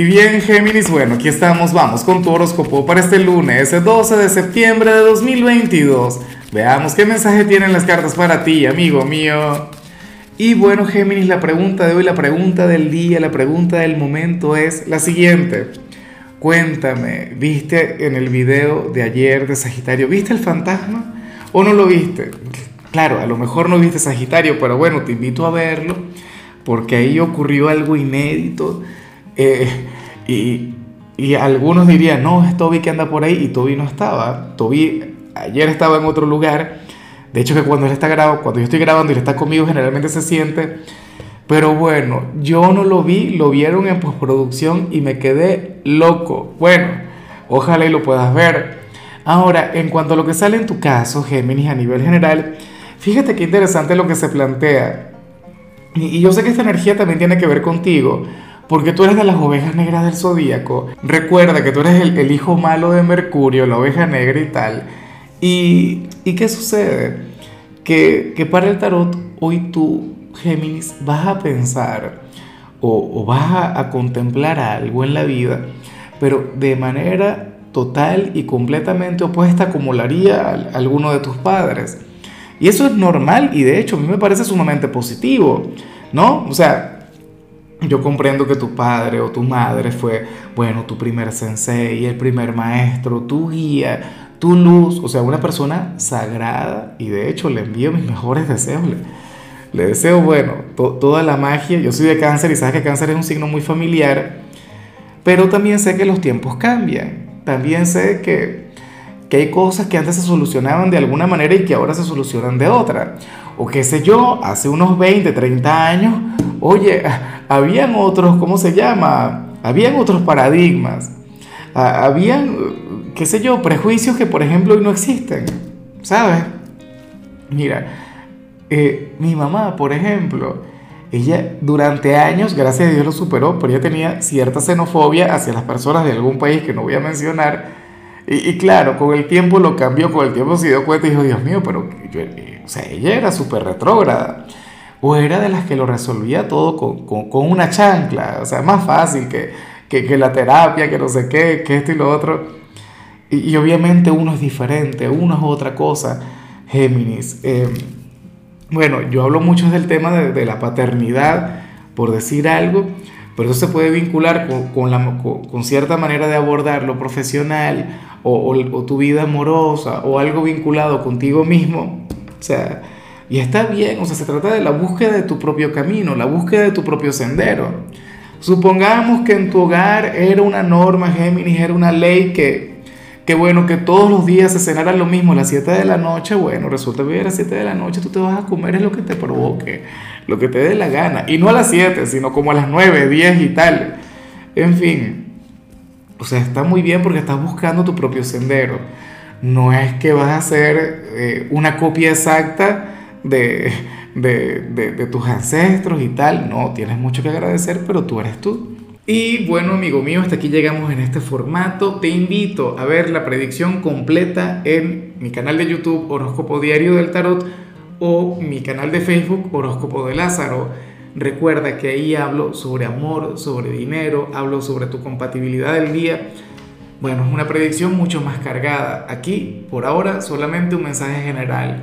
Y bien, Géminis, bueno, aquí estamos, vamos con tu horóscopo para este lunes, 12 de septiembre de 2022. Veamos qué mensaje tienen las cartas para ti, amigo mío. Y bueno, Géminis, la pregunta de hoy, la pregunta del día, la pregunta del momento es la siguiente. Cuéntame, ¿viste en el video de ayer de Sagitario, viste el fantasma o no lo viste? Claro, a lo mejor no viste Sagitario, pero bueno, te invito a verlo porque ahí ocurrió algo inédito eh, y, y, algunos dirían, no, es Toby que anda por ahí y Toby no estaba. Toby ayer estaba en otro lugar. De hecho que cuando él está grabando, cuando yo estoy grabando y él está conmigo generalmente se siente. Pero bueno, yo no lo vi, lo vieron en postproducción y me quedé loco. Bueno, ojalá y lo puedas ver. Ahora, en cuanto a lo que sale en tu caso, Géminis, a nivel general, fíjate qué interesante lo que se plantea. Y, yo sé que esta energía también tiene que ver contigo, porque tú eres de las ovejas negras del zodíaco. Recuerda que tú eres el, hijo malo de Mercurio, la oveja negra y tal. ¿Y, y qué sucede? Que, que, para el tarot hoy tú, Géminis, vas a pensar o, o vas a, a contemplar algo en la vida, pero de manera total y completamente opuesta como lo haría alguno de tus padres. Y eso es normal y de hecho a mí me parece sumamente positivo, ¿no? O sea, yo comprendo que tu padre o tu madre fue, bueno, tu primer sensei, el primer maestro, tu guía, tu luz, o sea, una persona sagrada y de hecho le envío mis mejores deseos. Le, deseo, bueno, toda la magia. Yo soy de cáncer y sabes que cáncer es un signo muy familiar, pero también sé que los tiempos cambian. También sé que que hay cosas que antes se solucionaban de alguna manera y que ahora se solucionan de otra. O qué sé yo, hace unos 20, 30 años, oye, habían otros, ¿cómo se llama? Habían otros paradigmas. Habían, qué sé yo, prejuicios que por ejemplo hoy no existen. ¿Sabes? Mira, eh, mi mamá, por ejemplo, ella durante años, gracias a Dios lo superó, pero ella tenía cierta xenofobia hacia las personas de algún país que no voy a mencionar y, claro, con el tiempo lo cambió, con el tiempo se dio cuenta y dijo, Dios mío, pero yo, o sea, ella era súper retrógrada. O era de las que lo resolvía todo con, con, con una chancla. O sea, más fácil que, que, que, la terapia, que no sé qué, que esto y lo otro. Y, y obviamente uno es diferente, uno es otra cosa. Géminis. Eh, bueno, yo hablo mucho del tema de, de, la paternidad, por decir algo, pero eso se puede vincular con, con, la, con, cierta manera de abordar lo profesional o, o, tu vida amorosa o algo vinculado contigo mismo. O sea, y está bien, o sea, se trata de la búsqueda de tu propio camino, la búsqueda de tu propio sendero. Supongamos que en tu hogar era una norma, Géminis, era una ley que, que bueno, que todos los días se cenara lo mismo a las 7 de la noche, bueno, resulta que a las 7 de la noche tú te vas a comer es lo que te provoque, lo que te dé la gana. Y no a las 7, sino como a las 9, 10 y tal. En fin, o sea, está muy bien porque estás buscando tu propio sendero. No es que vas a hacer eh, una copia exacta de, de, de, de tus ancestros y tal. No, tienes mucho que agradecer, pero tú eres tú. Y bueno, amigo mío, hasta aquí llegamos en este formato. Te invito a ver la predicción completa en mi canal de YouTube Horóscopo Diario del Tarot o mi canal de Facebook Horóscopo de Lázaro. Recuerda que ahí hablo sobre amor, sobre dinero, hablo sobre tu compatibilidad del día. Bueno, es una predicción mucho más cargada. Aquí, por ahora, solamente un mensaje general.